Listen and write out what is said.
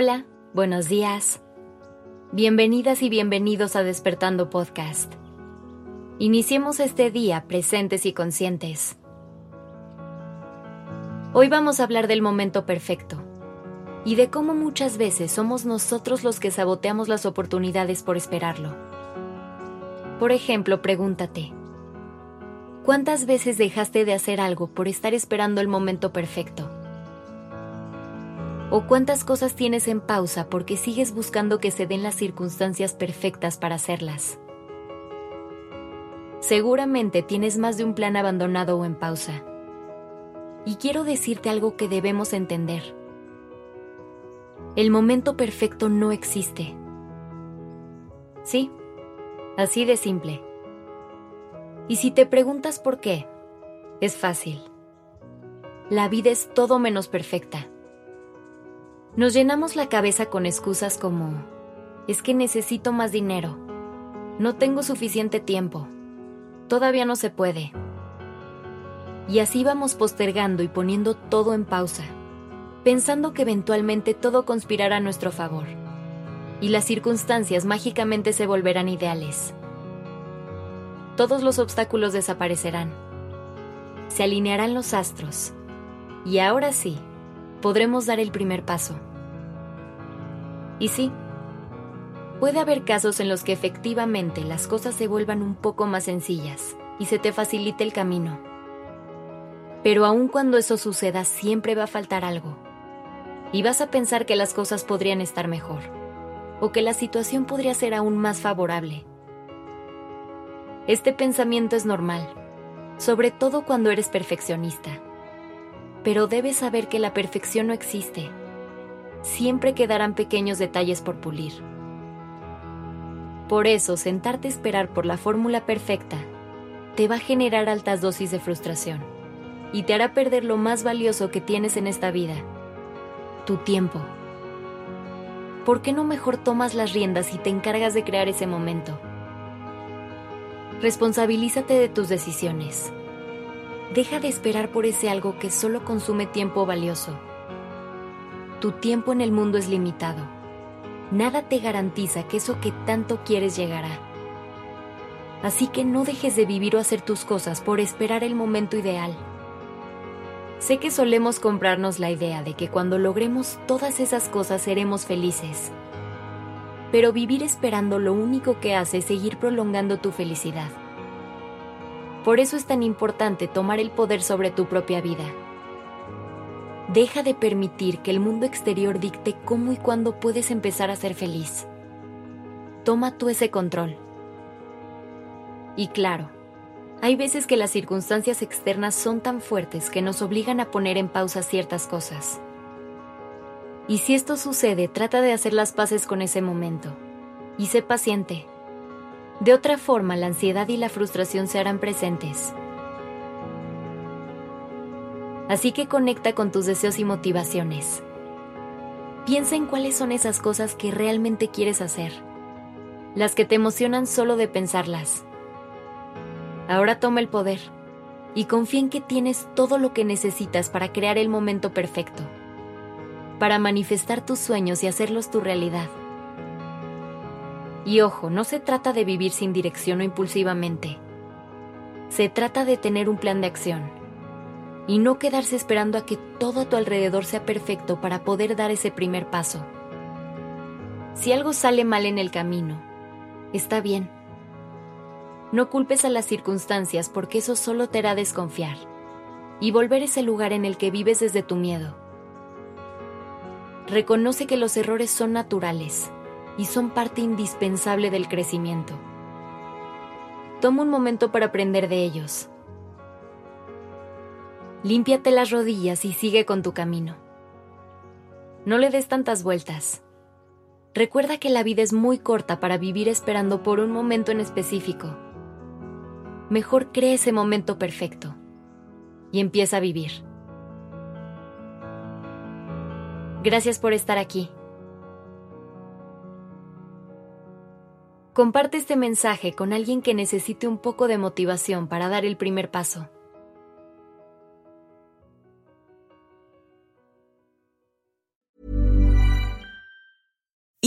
Hola, buenos días. Bienvenidas y bienvenidos a Despertando Podcast. Iniciemos este día presentes y conscientes. Hoy vamos a hablar del momento perfecto y de cómo muchas veces somos nosotros los que saboteamos las oportunidades por esperarlo. Por ejemplo, pregúntate, ¿cuántas veces dejaste de hacer algo por estar esperando el momento perfecto? ¿O cuántas cosas tienes en pausa porque sigues buscando que se den las circunstancias perfectas para hacerlas? Seguramente tienes más de un plan abandonado o en pausa. Y quiero decirte algo que debemos entender. El momento perfecto no existe. Sí, así de simple. Y si te preguntas por qué, es fácil. La vida es todo menos perfecta nos llenamos la cabeza con excusas como, es que necesito más dinero, no tengo suficiente tiempo, todavía no se puede. Y así vamos postergando y poniendo todo en pausa, pensando que eventualmente todo conspirará a nuestro favor, y las circunstancias mágicamente se volverán ideales. Todos los obstáculos desaparecerán, se alinearán los astros, y ahora sí, podremos dar el primer paso. Y sí, puede haber casos en los que efectivamente las cosas se vuelvan un poco más sencillas y se te facilite el camino. Pero aun cuando eso suceda siempre va a faltar algo. Y vas a pensar que las cosas podrían estar mejor, o que la situación podría ser aún más favorable. Este pensamiento es normal, sobre todo cuando eres perfeccionista. Pero debes saber que la perfección no existe siempre quedarán pequeños detalles por pulir. Por eso, sentarte a esperar por la fórmula perfecta te va a generar altas dosis de frustración y te hará perder lo más valioso que tienes en esta vida, tu tiempo. ¿Por qué no mejor tomas las riendas y te encargas de crear ese momento? Responsabilízate de tus decisiones. Deja de esperar por ese algo que solo consume tiempo valioso tu tiempo en el mundo es limitado. Nada te garantiza que eso que tanto quieres llegará. Así que no dejes de vivir o hacer tus cosas por esperar el momento ideal. Sé que solemos comprarnos la idea de que cuando logremos todas esas cosas seremos felices. Pero vivir esperando lo único que hace es seguir prolongando tu felicidad. Por eso es tan importante tomar el poder sobre tu propia vida Deja de permitir que el mundo exterior dicte cómo y cuándo puedes empezar a ser feliz. Toma tú ese control. Y claro, hay veces que las circunstancias externas son tan fuertes que nos obligan a poner en pausa ciertas cosas. Y si esto sucede, trata de hacer las paces con ese momento. Y sé paciente. De otra forma, la ansiedad y la frustración se harán presentes Así que conecta con tus deseos y motivaciones. Piensa en cuáles son esas cosas que realmente quieres hacer, las que te emocionan solo de pensarlas. Ahora toma el poder y confía en que tienes todo lo que necesitas para crear el momento perfecto, para manifestar tus sueños y hacerlos tu realidad. Y ojo, no se trata de vivir sin dirección o impulsivamente. Se trata de tener un plan de acción y no quedarse esperando a que todo a tu alrededor sea perfecto para poder dar ese primer paso. Si algo sale mal en el camino, está bien. No culpes a las circunstancias porque eso solo te hará desconfiar y volver ese lugar en el que vives desde tu miedo. Reconoce que los errores son naturales y son parte indispensable del crecimiento. Toma un momento para aprender de ellos Límpiate las rodillas y sigue con tu camino. No le des tantas vueltas. Recuerda que la vida es muy corta para vivir esperando por un momento en específico. Mejor cree ese momento perfecto y empieza a vivir. Gracias por estar aquí. Comparte este mensaje con alguien que necesite un poco de motivación para dar el primer paso.